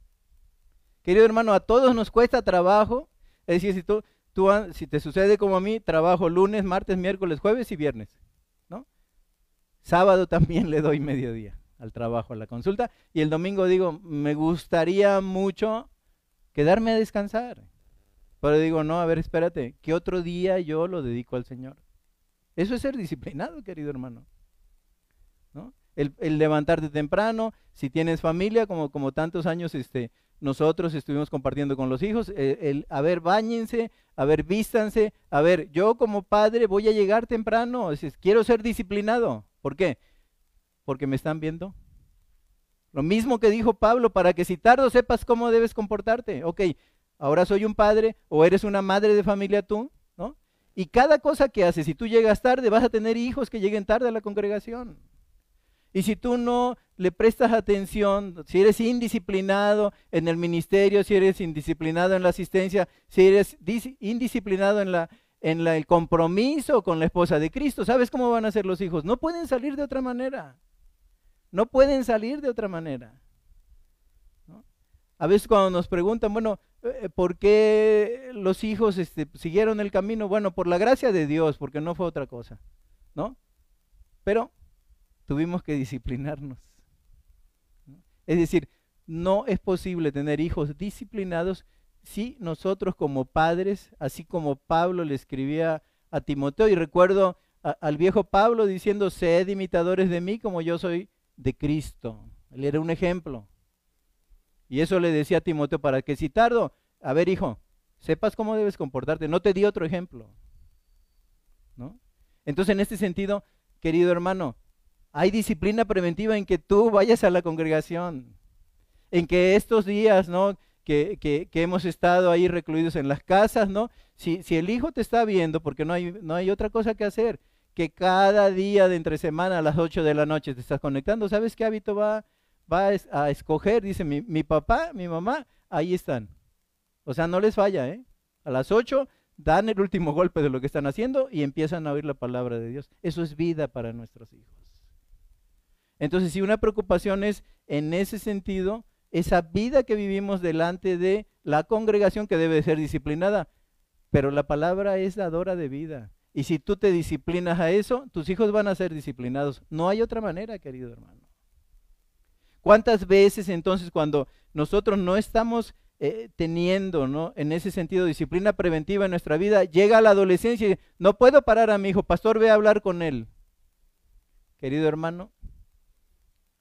Querido hermano, a todos nos cuesta trabajo. Es decir, si, tú, tú, si te sucede como a mí, trabajo lunes, martes, miércoles, jueves y viernes. ¿no? Sábado también le doy mediodía al trabajo, a la consulta. Y el domingo digo, me gustaría mucho quedarme a descansar. Pero digo, no, a ver, espérate, ¿qué otro día yo lo dedico al Señor? Eso es ser disciplinado, querido hermano. El, levantarte temprano, si tienes familia, como, como tantos años este, nosotros estuvimos compartiendo con los hijos, eh, el, a ver, bañense, a ver, vístanse, a ver, yo como padre voy a llegar temprano, quiero ser disciplinado. ¿Por qué? Porque me están viendo. Lo mismo que dijo Pablo, para que si tardo sepas cómo debes comportarte. Ok, ahora soy un padre o eres una madre de familia tú, ¿no? Y cada cosa que haces, si tú llegas tarde, vas a tener hijos que lleguen tarde a la congregación. Y si tú no le prestas atención, si eres indisciplinado en el ministerio, si eres indisciplinado en la asistencia, si eres indisciplinado en, el compromiso con la esposa de Cristo, ¿sabes cómo van a ser los hijos? No pueden salir de otra manera. No pueden salir de otra manera. A veces cuando nos preguntan, bueno, eh, ¿por qué los hijos este, siguieron el camino? Bueno, por la gracia de Dios, porque no fue otra cosa, ¿no? Pero tuvimos que disciplinarnos. Es decir, no es posible tener hijos disciplinados si nosotros como padres, así como Pablo le escribía a Timoteo, y recuerdo al viejo Pablo diciendo, sed imitadores de mí como yo soy de Cristo. Él era un ejemplo. Y eso le decía a Timoteo para que si tardo, a ver hijo, sepas cómo debes comportarte. No te di otro ejemplo. ¿No? Entonces, en este sentido, querido hermano, hay disciplina preventiva en que tú vayas a la congregación, en que estos días, ¿no? Que, que, hemos estado ahí recluidos en las casas, ¿no? Si, si, el hijo te está viendo, porque no hay, no hay otra cosa que hacer, que cada día de entre semana a las 8 de la noche te estás conectando, ¿sabes qué hábito va, va a escoger? Dice mi, mi papá, mi mamá, ahí están. O sea, no les falla, ¿eh? A las 8 dan el último golpe de lo que están haciendo y empiezan a oír la palabra de Dios. Eso es vida para nuestros hijos. Entonces, si una preocupación es en ese sentido, esa vida que vivimos delante de la congregación que debe ser disciplinada, pero la palabra es dadora de vida. Y si tú te disciplinas a eso, tus hijos van a ser disciplinados. No hay otra manera, querido hermano. ¿Cuántas veces entonces cuando nosotros no estamos eh, teniendo, ¿no? En ese sentido, disciplina preventiva en nuestra vida, llega la adolescencia y no puedo parar a mi hijo, pastor, ve a hablar con él. Querido hermano,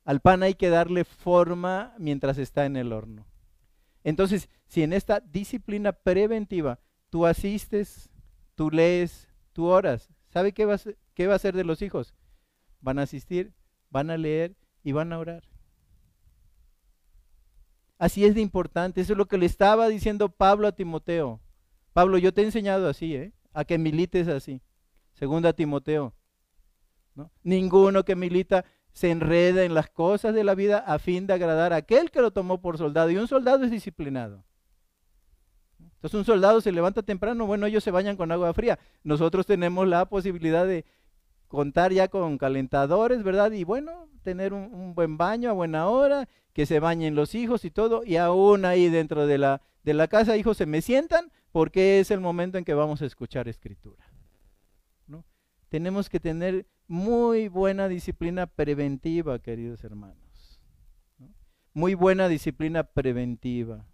al pan hay que darle forma mientras está en el horno. Entonces, si en esta disciplina preventiva tú asistes, tú lees, tú oras, ¿sabe qué va, a ser, qué va a hacer de los hijos? Van a asistir, van a leer y van a orar. Así es de importante. Eso es lo que le estaba diciendo Pablo a Timoteo. Pablo, yo te he enseñado así, ¿eh? A que milites así. Segunda Timoteo. ¿no? Ninguno que milita se enreda en las cosas de la vida a fin de agradar a aquel que lo tomó por soldado. Y un soldado es disciplinado. Entonces un soldado se levanta temprano, bueno, ellos se bañan con agua fría. Nosotros tenemos la posibilidad de contar ya con calentadores, ¿verdad? Y bueno, tener un, buen baño a buena hora, que se bañen los hijos y todo, y aún ahí dentro de la, de la casa, hijos, se me sientan porque es el momento en que vamos a escuchar escritura. Tenemos que tener muy buena disciplina preventiva, queridos hermanos. Muy buena disciplina preventiva,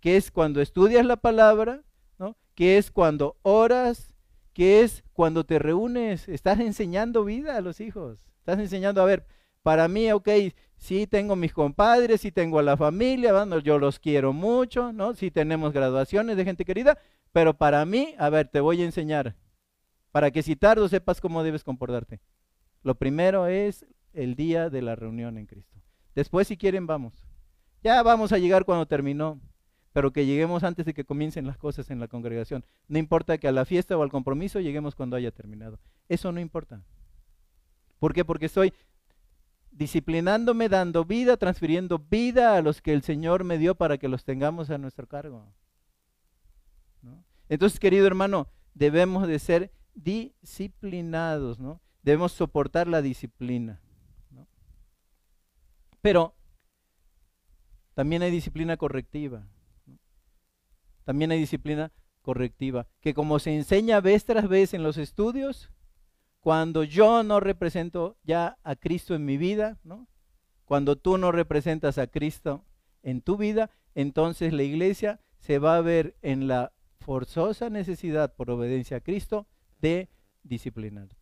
que es cuando estudias la palabra, ¿no? que es cuando oras, que es cuando te reúnes, estás enseñando vida a los hijos. Estás enseñando, a ver, Para mí, ok, sí tengo mis compadres, sí tengo a la familia, bueno, yo los quiero mucho, ¿no? Sí tenemos graduaciones de gente querida, pero para mí, a ver, te voy a enseñar, para que si tardo sepas cómo debes comportarte. Lo primero es el día de la reunión en Cristo. Después, si quieren, vamos. Ya vamos a llegar cuando terminó, pero que lleguemos antes de que comiencen las cosas en la congregación. No importa que a la fiesta o al compromiso lleguemos cuando haya terminado. Eso no importa. ¿Por qué? Porque estoy disciplinándome, dando vida, transfiriendo vida a los que el Señor me dio para que los tengamos a nuestro cargo. Entonces, querido hermano, debemos de ser disciplinados, ¿no? Debemos soportar la disciplina. Pero también hay disciplina correctiva. También hay disciplina correctiva, que como se enseña vez tras vez en los estudios, cuando yo no represento ya a Cristo en mi vida, ¿no? Cuando tú no representas a Cristo en tu vida, entonces la iglesia se va a ver en la forzosa necesidad por obediencia a Cristo de disciplinarte.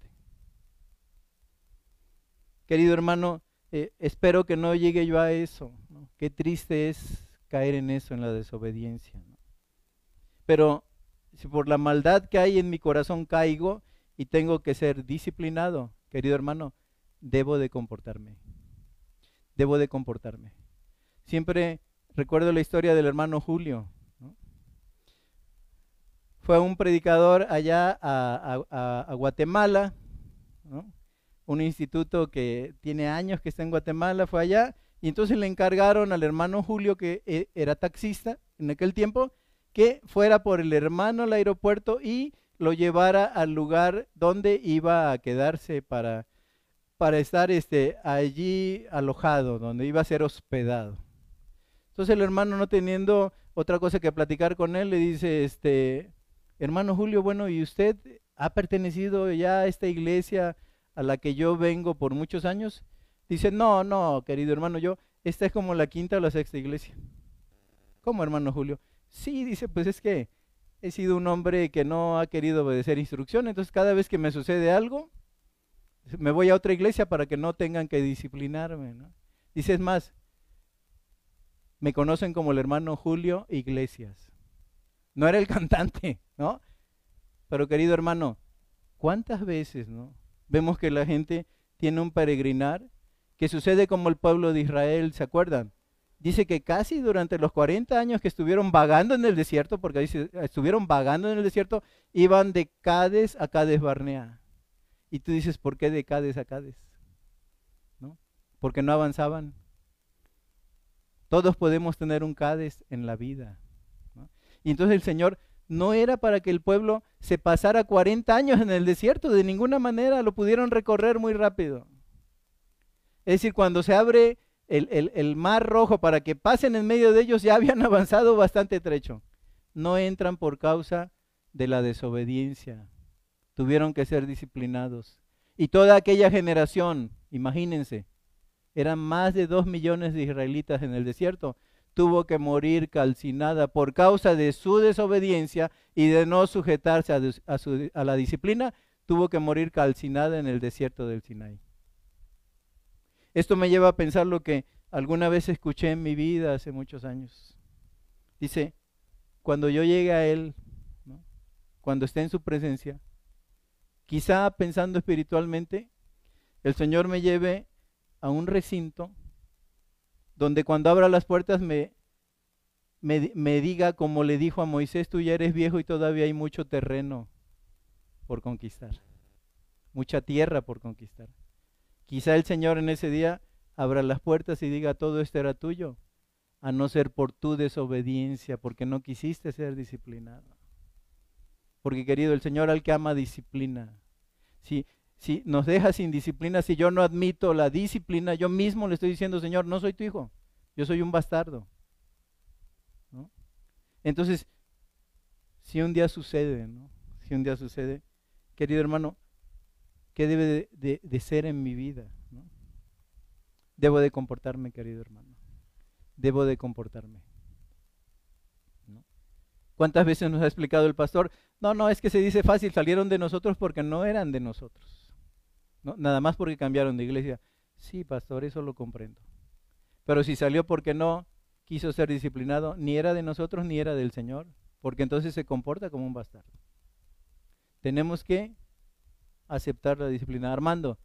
Querido hermano, eh, espero que no llegue yo a eso. Qué triste es caer en eso, en la desobediencia. Pero si por la maldad que hay en mi corazón caigo, y tengo que ser disciplinado, querido hermano, debo de comportarme. Debo de comportarme. Siempre recuerdo la historia del hermano Julio. Fue un predicador allá a, Guatemala, un instituto que tiene años que está en Guatemala, fue allá, y entonces le encargaron al hermano Julio, que e, era taxista en aquel tiempo, que fuera por el hermano al aeropuerto y lo llevara al lugar donde iba a quedarse para, para estar este, allí alojado, donde iba a ser hospedado. Entonces el hermano no teniendo otra cosa que platicar con él, le dice, este, hermano Julio, bueno, ¿y usted ha pertenecido ya a esta iglesia a la que yo vengo por muchos años? Dice, no, no, querido hermano, yo, esta es como la quinta o la sexta iglesia. ¿Cómo, hermano Julio? Sí, dice, pues es que he sido un hombre que no ha querido obedecer instrucciones, entonces cada vez que me sucede algo, me voy a otra iglesia para que no tengan que disciplinarme. ¿no? Dice, es más, me conocen como el hermano Julio Iglesias. No era el cantante, ¿no? Pero querido hermano, ¿cuántas veces, ¿no? Vemos que la gente tiene un peregrinar que sucede como el pueblo de Israel, ¿se acuerdan? dice que casi durante los 40 años que estuvieron vagando en el desierto, porque dice, estuvieron vagando en el desierto, iban de Cades a Cades Barnea. Y tú dices, ¿por qué de Cades a Cades? ¿No? Porque no avanzaban. Todos podemos tener un Cades en la vida. Y entonces el Señor no era para que el pueblo se pasara 40 años en el desierto, de ninguna manera lo pudieron recorrer muy rápido. Es decir, cuando se abre el, mar rojo para que pasen en medio de ellos, ya habían avanzado bastante trecho. No entran por causa de la desobediencia. Tuvieron que ser disciplinados. Y toda aquella generación, imagínense, eran más de dos millones de israelitas en el desierto, tuvo que morir calcinada por causa de su desobediencia y de no sujetarse a, la disciplina, tuvo que morir calcinada en el desierto del Sinai. Esto me lleva a pensar lo que alguna vez escuché en mi vida hace muchos años. Dice, cuando yo llegue a Él, cuando esté en su presencia, quizá pensando espiritualmente, el Señor me lleve a un recinto donde cuando abra las puertas me, me, me, diga, como le dijo a Moisés, tú ya eres viejo y todavía hay mucho terreno por conquistar, mucha tierra por conquistar. Quizá el Señor en ese día abra las puertas y diga, todo esto era tuyo, a no ser por tu desobediencia, porque no quisiste ser disciplinado. Porque querido, el Señor al que ama disciplina. Si, si nos deja sin disciplina, si yo no admito la disciplina, yo mismo le estoy diciendo, Señor, no soy tu hijo, yo soy un bastardo. Entonces, si un día sucede, ¿no? si un día sucede, querido hermano, ¿Qué debe de, ser en mi vida? Debo de comportarme, querido hermano. Debo de comportarme. ¿Cuántas veces nos ha explicado el pastor? No, no, es que se dice fácil, salieron de nosotros porque no eran de nosotros. Nada más porque cambiaron de iglesia. Sí, pastor, eso lo comprendo. Pero si salió porque no quiso ser disciplinado, ni era de nosotros ni era del Señor, porque entonces se comporta como un bastardo. Tenemos que aceptar la disciplina. Armando,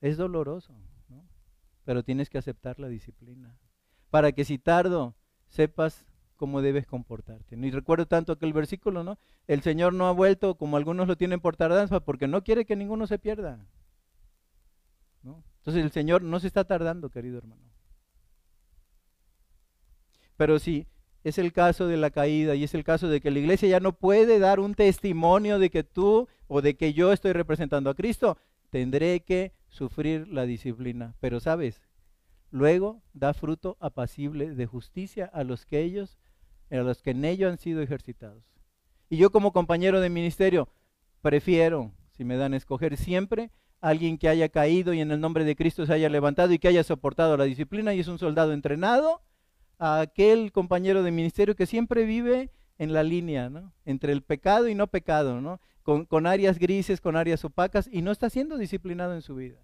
es doloroso, ¿no? pero tienes que aceptar la disciplina. Para que si tardo, sepas cómo debes comportarte. Y recuerdo tanto aquel versículo, ¿no? El Señor no ha vuelto como algunos lo tienen por tardanza porque no quiere que ninguno se pierda. ¿no? Entonces el Señor no se está tardando, querido hermano. Pero si es el caso de la caída y es el caso de que la iglesia ya no puede dar un testimonio de que tú o de que yo estoy representando a Cristo, tendré que sufrir la disciplina. Pero sabes, luego da fruto apacible de justicia a los que ellos a los que en ello han sido ejercitados. Y yo como compañero de ministerio prefiero, si me dan a escoger siempre, alguien que haya caído y en el nombre de Cristo se haya levantado y que haya soportado la disciplina y es un soldado entrenado, a aquel compañero de ministerio que siempre vive en la línea, ¿no? Entre el pecado y no pecado, ¿no? Con, con áreas grises, con áreas opacas y no está siendo disciplinado en su vida.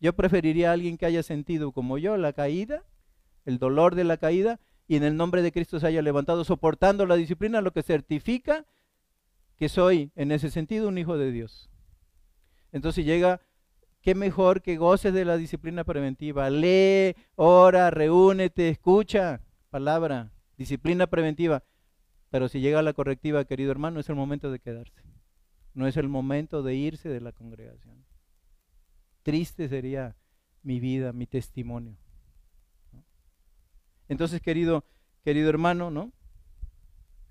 Yo preferiría a alguien que haya sentido como yo la caída, el dolor de la caída, y en el nombre de Cristo se haya levantado soportando la disciplina, lo que certifica que soy en ese sentido un hijo de Dios. Entonces llega, qué mejor que goces de la disciplina preventiva. Lee, ora, reúnete, escucha, palabra, disciplina preventiva. Pero si llega la correctiva, querido hermano, es el momento de quedarse. No es el momento de irse de la congregación. Triste sería mi vida, mi testimonio. Entonces, querido, querido hermano, ¿no?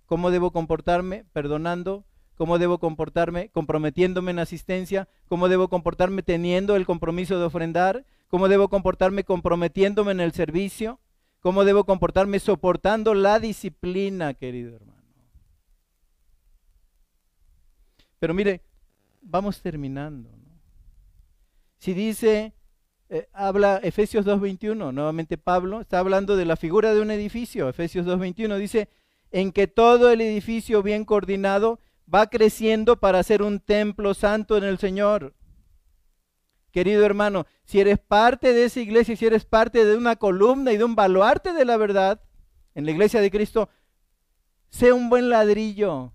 ¿Cómo debo comportarme? Perdonando. ¿Cómo debo comportarme? Comprometiéndome en asistencia. ¿Cómo debo comportarme teniendo el compromiso de ofrendar? ¿Cómo debo comportarme comprometiéndome en el servicio? ¿Cómo debo comportarme soportando la disciplina, querido hermano? Pero mire, vamos terminando. Si dice eh, habla Efesios 2.21, nuevamente Pablo está hablando de la figura de un edificio. Efesios 2.21 dice, en que todo el edificio bien coordinado va creciendo para ser un templo santo en el Señor. Querido hermano, si eres parte de esa iglesia, si eres parte de una columna y de un baluarte de la verdad en la iglesia de Cristo, sé un buen ladrillo,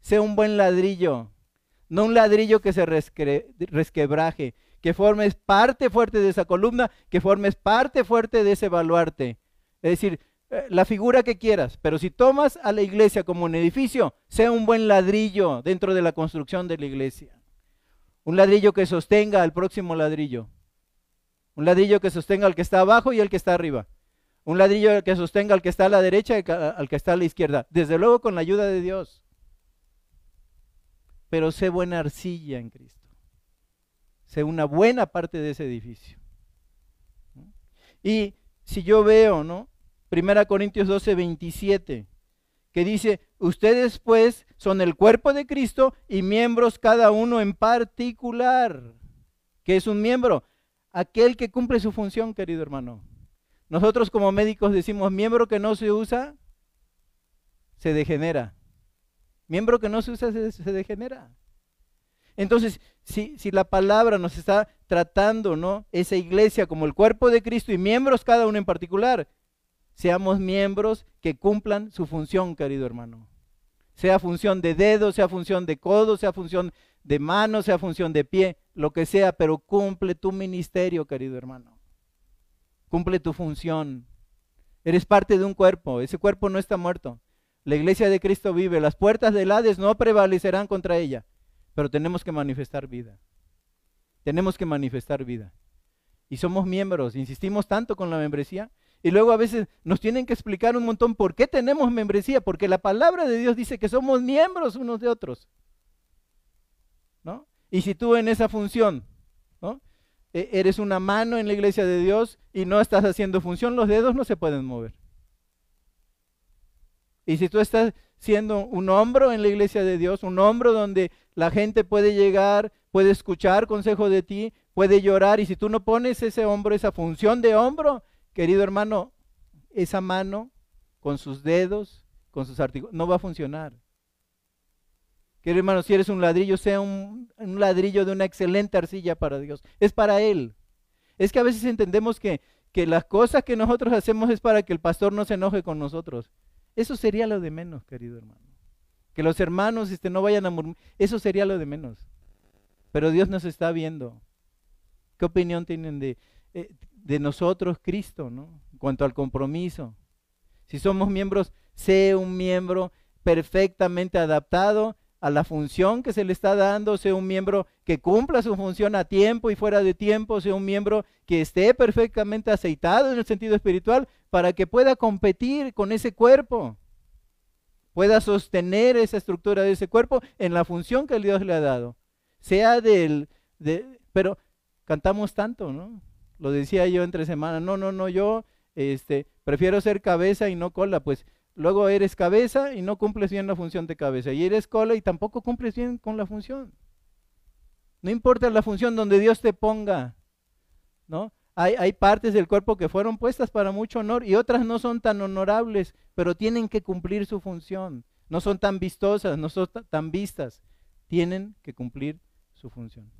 sé un buen ladrillo, no un ladrillo que se resquebraje, que formes parte fuerte de esa columna, que formes parte fuerte de ese baluarte. Es decir, eh, la figura que quieras, pero si tomas a la iglesia como un edificio, sea un buen ladrillo dentro de la construcción de la iglesia. Un ladrillo que sostenga al próximo ladrillo. Un ladrillo que sostenga al que está abajo y al que está arriba. Un ladrillo que sostenga al que está a la derecha y al que está a la izquierda. Desde luego con la ayuda de Dios. Pero sé buena arcilla en Cristo una buena parte de ese edificio. Y si yo veo, ¿no? Primera Corintios 12, 27, que dice, ustedes pues son el cuerpo de Cristo y miembros cada uno en particular. que es un miembro? Aquel que cumple su función, querido hermano. Nosotros como médicos decimos, miembro que no se usa, se degenera. Miembro que no se usa, se degenera. Entonces, si, si, la palabra nos está tratando, ¿no? Esa iglesia como el cuerpo de Cristo y miembros cada uno en particular, seamos miembros que cumplan su función, querido hermano. Sea función de dedo, sea función de codo, sea función de mano, sea función de pie, lo que sea, pero cumple tu ministerio, querido hermano. Cumple tu función. Eres parte de un cuerpo, ese cuerpo no está muerto. La iglesia de Cristo vive, las puertas del Hades no prevalecerán contra ella pero tenemos que manifestar vida. Tenemos que manifestar vida. Y somos miembros, insistimos tanto con la membresía, y luego a veces nos tienen que explicar un montón por qué tenemos membresía, porque la palabra de Dios dice que somos miembros unos de otros. ¿No? Y si tú en esa función, ¿no? E, eres una mano en la iglesia de Dios y no estás haciendo función, los dedos no se pueden mover. Y si tú estás siendo un hombro en la iglesia de Dios, un hombro donde la gente puede llegar, puede escuchar consejo de ti, puede llorar, y si tú no pones ese hombro, esa función de hombro, querido hermano, esa mano con sus dedos, con sus artículos, no va a funcionar. Querido hermano, si eres un ladrillo, sea un, un ladrillo de una excelente arcilla para Dios. Es para Él. Es que a veces entendemos que, que las cosas que nosotros hacemos es para que el pastor no se enoje con nosotros. Eso sería lo de menos, querido hermano. Que los hermanos este, no vayan a murmurar. Eso sería lo de menos. Pero Dios nos está viendo. ¿Qué opinión tienen de, eh, de nosotros, Cristo, ¿no? En cuanto al compromiso. Si somos miembros, sé un miembro perfectamente adaptado a la función que se le está dando, sea un miembro que cumpla su función a tiempo y fuera de tiempo, sea un miembro que esté perfectamente aceitado en el sentido espiritual para que pueda competir con ese cuerpo, pueda sostener esa estructura de ese cuerpo en la función que Dios le ha dado. Sea del, de, pero cantamos tanto, ¿no? Lo decía yo entre semanas, no, no, no, yo este, prefiero ser cabeza y no cola, pues luego eres cabeza y no cumples bien la función de cabeza, y eres cola y tampoco cumples bien con la función. No importa la función donde Dios te ponga, ¿no? Hay, partes del cuerpo que fueron puestas para mucho honor y otras no son tan honorables, pero tienen que cumplir su función. No son tan vistosas, no son tan vistas. Tienen que cumplir su función.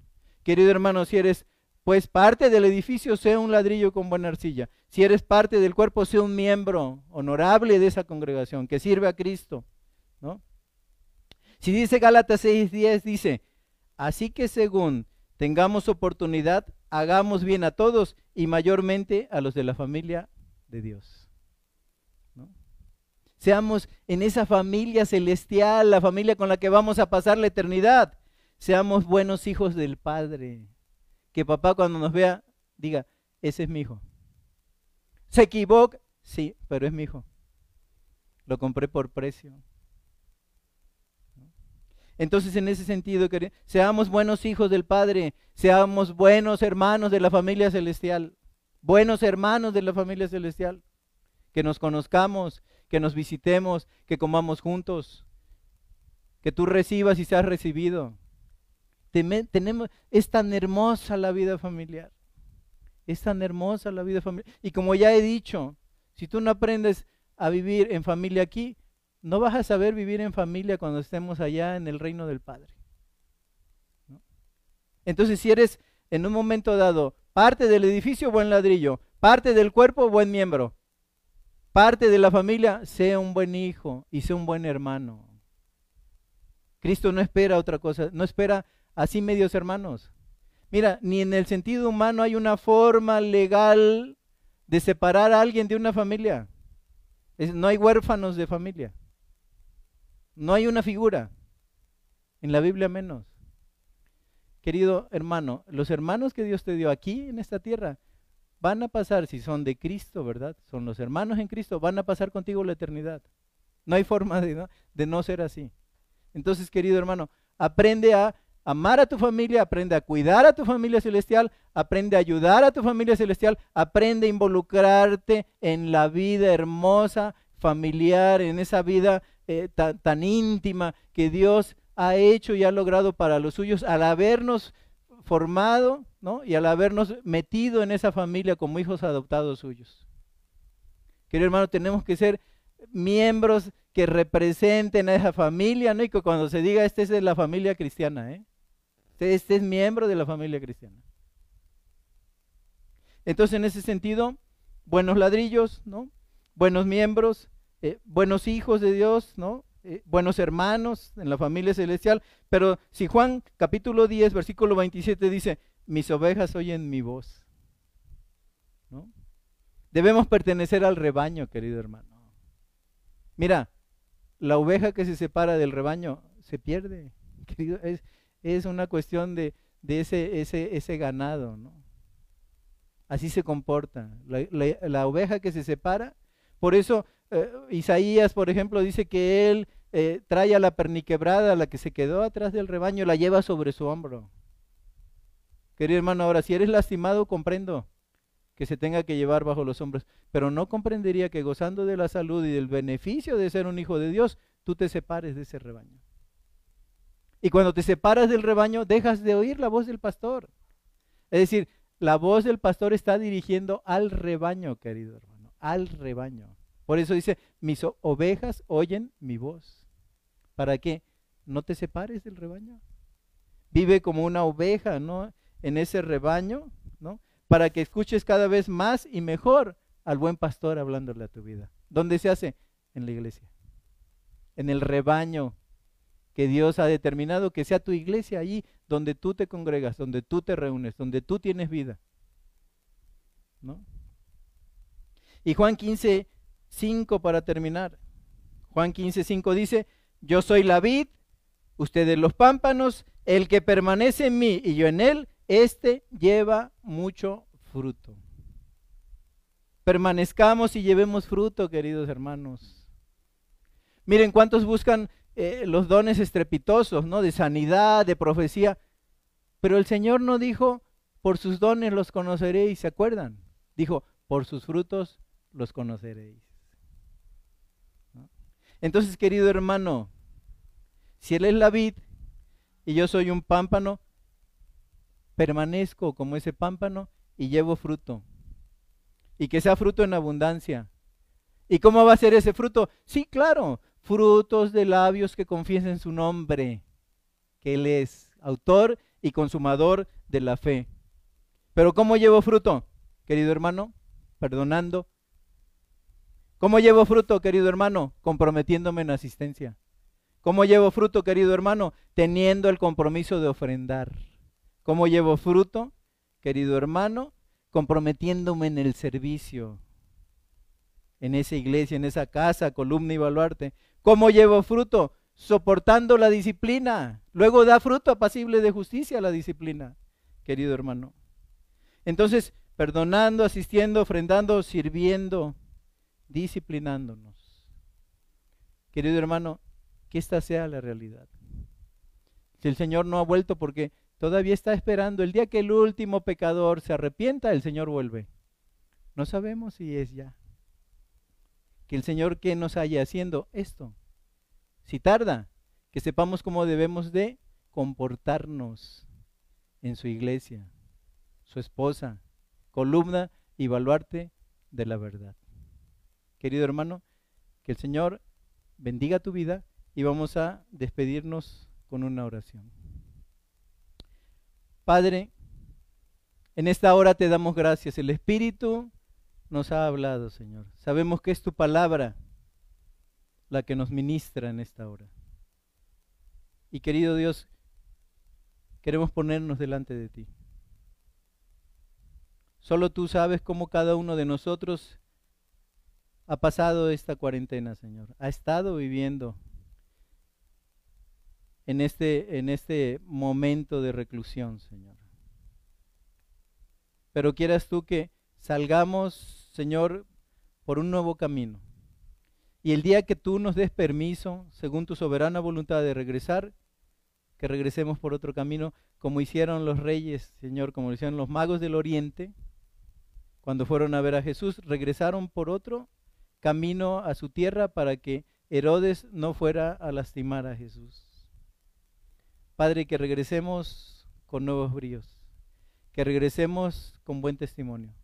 Querido hermano, si eres pues parte del edificio sea un ladrillo con buena arcilla. Si eres parte del cuerpo, sea un miembro honorable de esa congregación que sirve a Cristo. ¿no? Si dice Gálatas 6:10, dice, así que según tengamos oportunidad, hagamos bien a todos y mayormente a los de la familia de Dios. Seamos en esa familia celestial, la familia con la que vamos a pasar la eternidad. Seamos buenos hijos del Padre que papá cuando nos vea diga, ese es mi hijo. ¿Se equivoca? Sí, pero es mi hijo. Lo compré por precio. Entonces, en ese sentido, seamos buenos hijos del Padre, seamos buenos hermanos de la familia celestial, buenos hermanos de la familia celestial, que nos conozcamos, que nos visitemos, que comamos juntos, que tú recibas y seas recibido tenemos, es tan hermosa la vida familiar. Es tan hermosa la vida familiar. Y como ya he dicho, si tú no aprendes a vivir en familia aquí, no vas a saber vivir en familia cuando estemos allá en el reino del Padre. Entonces, si eres en un momento dado parte del edificio, buen ladrillo, parte del cuerpo, buen miembro, parte de la familia, sea un buen hijo y sea un buen hermano. Cristo no espera otra cosa, no espera así medios hermanos. Mira, ni en el sentido humano hay una forma legal de separar a alguien de una familia. no hay huérfanos de familia. No hay una figura. En la Biblia menos. Querido hermano, los hermanos que Dios te dio aquí en esta tierra van a pasar, si son de Cristo, ¿verdad? Son los hermanos en Cristo, van a pasar contigo la eternidad. No hay forma de no ser así. Entonces, querido hermano, aprende a amar a tu familia, aprende a cuidar a tu familia celestial, aprende a ayudar a tu familia celestial, aprende a involucrarte en la vida hermosa, familiar, en esa vida eh, tan, íntima que Dios ha hecho y ha logrado para los suyos al habernos formado ¿no? y al habernos metido en esa familia como hijos adoptados suyos. Querido hermano, tenemos que ser miembros que representen a esa familia, ¿no? Y que cuando se diga, este es de la familia cristiana, ¿eh? Este es miembro de la familia cristiana. Entonces, en ese sentido, buenos ladrillos, ¿no? Buenos miembros, eh, buenos hijos de Dios, ¿no? Eh, buenos hermanos en la familia celestial. Pero si Juan capítulo 10, versículo 27 dice, mis ovejas oyen mi voz, ¿no? Debemos pertenecer al rebaño, querido hermano. Mira, la oveja que se separa del rebaño se pierde, querido. Es, una cuestión de, ese, ese, ese, ganado, ¿no? Así se comporta. La, oveja que se separa, por eso eh, Isaías, por ejemplo, dice que él eh, trae a la perniquebrada, la que se quedó atrás del rebaño, la lleva sobre su hombro. Querido hermano, ahora si eres lastimado, comprendo que se tenga que llevar bajo los hombros, pero no comprendería que gozando de la salud y del beneficio de ser un hijo de Dios, tú te separes de ese rebaño. Y cuando te separas del rebaño, dejas de oír la voz del pastor. Es decir, la voz del pastor está dirigiendo al rebaño, querido hermano, al rebaño. Por eso dice, mis ovejas oyen mi voz. ¿Para qué? No te separes del rebaño. Vive como una oveja, ¿no? En ese rebaño, ¿no? para que escuches cada vez más y mejor al buen pastor hablándole a tu vida. ¿Dónde se hace? En la iglesia. En el rebaño que Dios ha determinado que sea tu iglesia allí donde tú te congregas, donde tú te reúnes, donde tú tienes vida. ¿No? Y Juan 15, 5 para terminar. Juan 15, 5 dice, yo soy la vid, ustedes los pámpanos, el que permanece en mí y yo en él, este lleva mucho fruto. Permanezcamos y llevemos fruto, queridos hermanos. Miren cuántos buscan eh, los dones estrepitosos, ¿no? De sanidad, de profecía. Pero el Señor no dijo, por sus dones los conoceréis, ¿se acuerdan? Dijo, por sus frutos los conoceréis. Entonces, querido hermano, si Él es la vid y yo soy un pámpano, permanezco como ese pámpano y llevo fruto. Y que sea fruto en abundancia. ¿Y cómo va a ser ese fruto? Sí, claro, frutos de labios que confiesen su nombre, que Él es autor y consumador de la fe. Pero ¿cómo llevo fruto, querido hermano? Perdonando. ¿Cómo llevo fruto, querido hermano? Comprometiéndome en asistencia. ¿Cómo llevo fruto, querido hermano? Teniendo el compromiso de ofrendar. ¿Cómo llevo fruto, querido hermano? Comprometiéndome en el servicio, en esa iglesia, en esa casa, columna y baluarte. ¿Cómo llevo fruto? Soportando la disciplina. Luego da fruto apacible de justicia la disciplina, querido hermano. Entonces, perdonando, asistiendo, ofrendando, sirviendo, disciplinándonos. Querido hermano, que esta sea la realidad. Si el Señor no ha vuelto porque todavía está esperando, el día que el último pecador se arrepienta, el Señor vuelve. No sabemos si es ya que el Señor que nos haya haciendo esto. Si tarda, que sepamos cómo debemos de comportarnos en su iglesia, su esposa, columna y baluarte de la verdad. Querido hermano, que el Señor bendiga tu vida y vamos a despedirnos con una oración. Padre, en esta hora te damos gracias. El Espíritu nos ha hablado, Señor. Sabemos que es tu palabra la que nos ministra en esta hora. Y querido Dios, queremos ponernos delante de ti. Solo tú sabes cómo cada uno de nosotros ha pasado esta cuarentena, Señor. Ha estado viviendo en este, en este momento de reclusión, Señor. Pero quieras tú que salgamos Señor, por un nuevo camino. Y el día que tú nos des permiso, según tu soberana voluntad de regresar, que regresemos por otro camino, como hicieron los reyes, Señor, como hicieron los magos del oriente, cuando fueron a ver a Jesús, regresaron por otro camino a su tierra para que Herodes no fuera a lastimar a Jesús. Padre, que regresemos con nuevos bríos, que regresemos con buen testimonio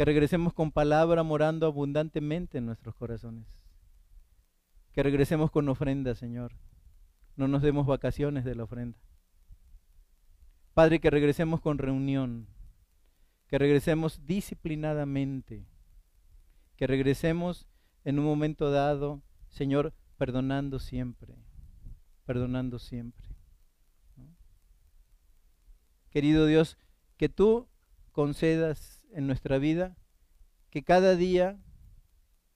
que regresemos con palabra morando abundantemente en nuestros corazones. Que regresemos con ofrenda, Señor. No nos demos vacaciones de la ofrenda. Padre, que regresemos con reunión. Que regresemos disciplinadamente. Que regresemos en un momento dado, Señor, perdonando siempre. Perdonando siempre. Querido Dios, que tú concedas en nuestra vida, que cada día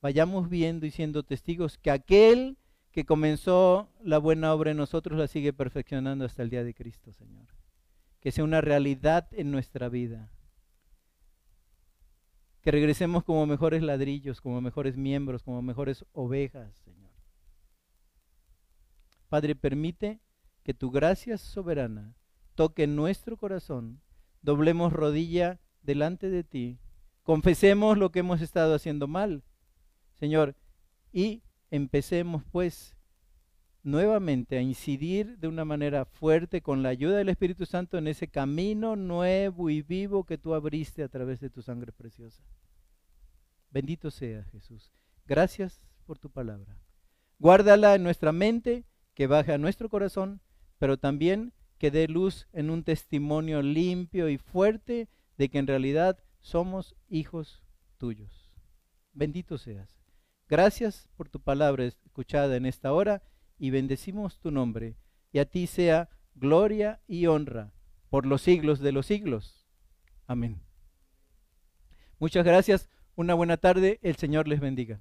vayamos viendo y siendo testigos que aquel que comenzó la buena obra en nosotros la sigue perfeccionando hasta el día de Cristo, Señor. Que sea una realidad en nuestra vida. Que regresemos como mejores ladrillos, como mejores miembros, como mejores ovejas, Señor. Padre, permite que tu gracia soberana toque nuestro corazón, doblemos rodilla delante de ti, confesemos lo que hemos estado haciendo mal, Señor, y empecemos pues nuevamente a incidir de una manera fuerte con la ayuda del Espíritu Santo en ese camino nuevo y vivo que tú abriste a través de tu sangre preciosa. Bendito sea Jesús. Gracias por tu palabra. Guárdala en nuestra mente, que baje a nuestro corazón, pero también que dé luz en un testimonio limpio y fuerte de que en realidad somos hijos tuyos. Bendito seas. Gracias por tu palabra escuchada en esta hora y bendecimos tu nombre. Y a ti sea gloria y honra por los siglos de los siglos. Amén. Muchas gracias. Una buena tarde. El Señor les bendiga.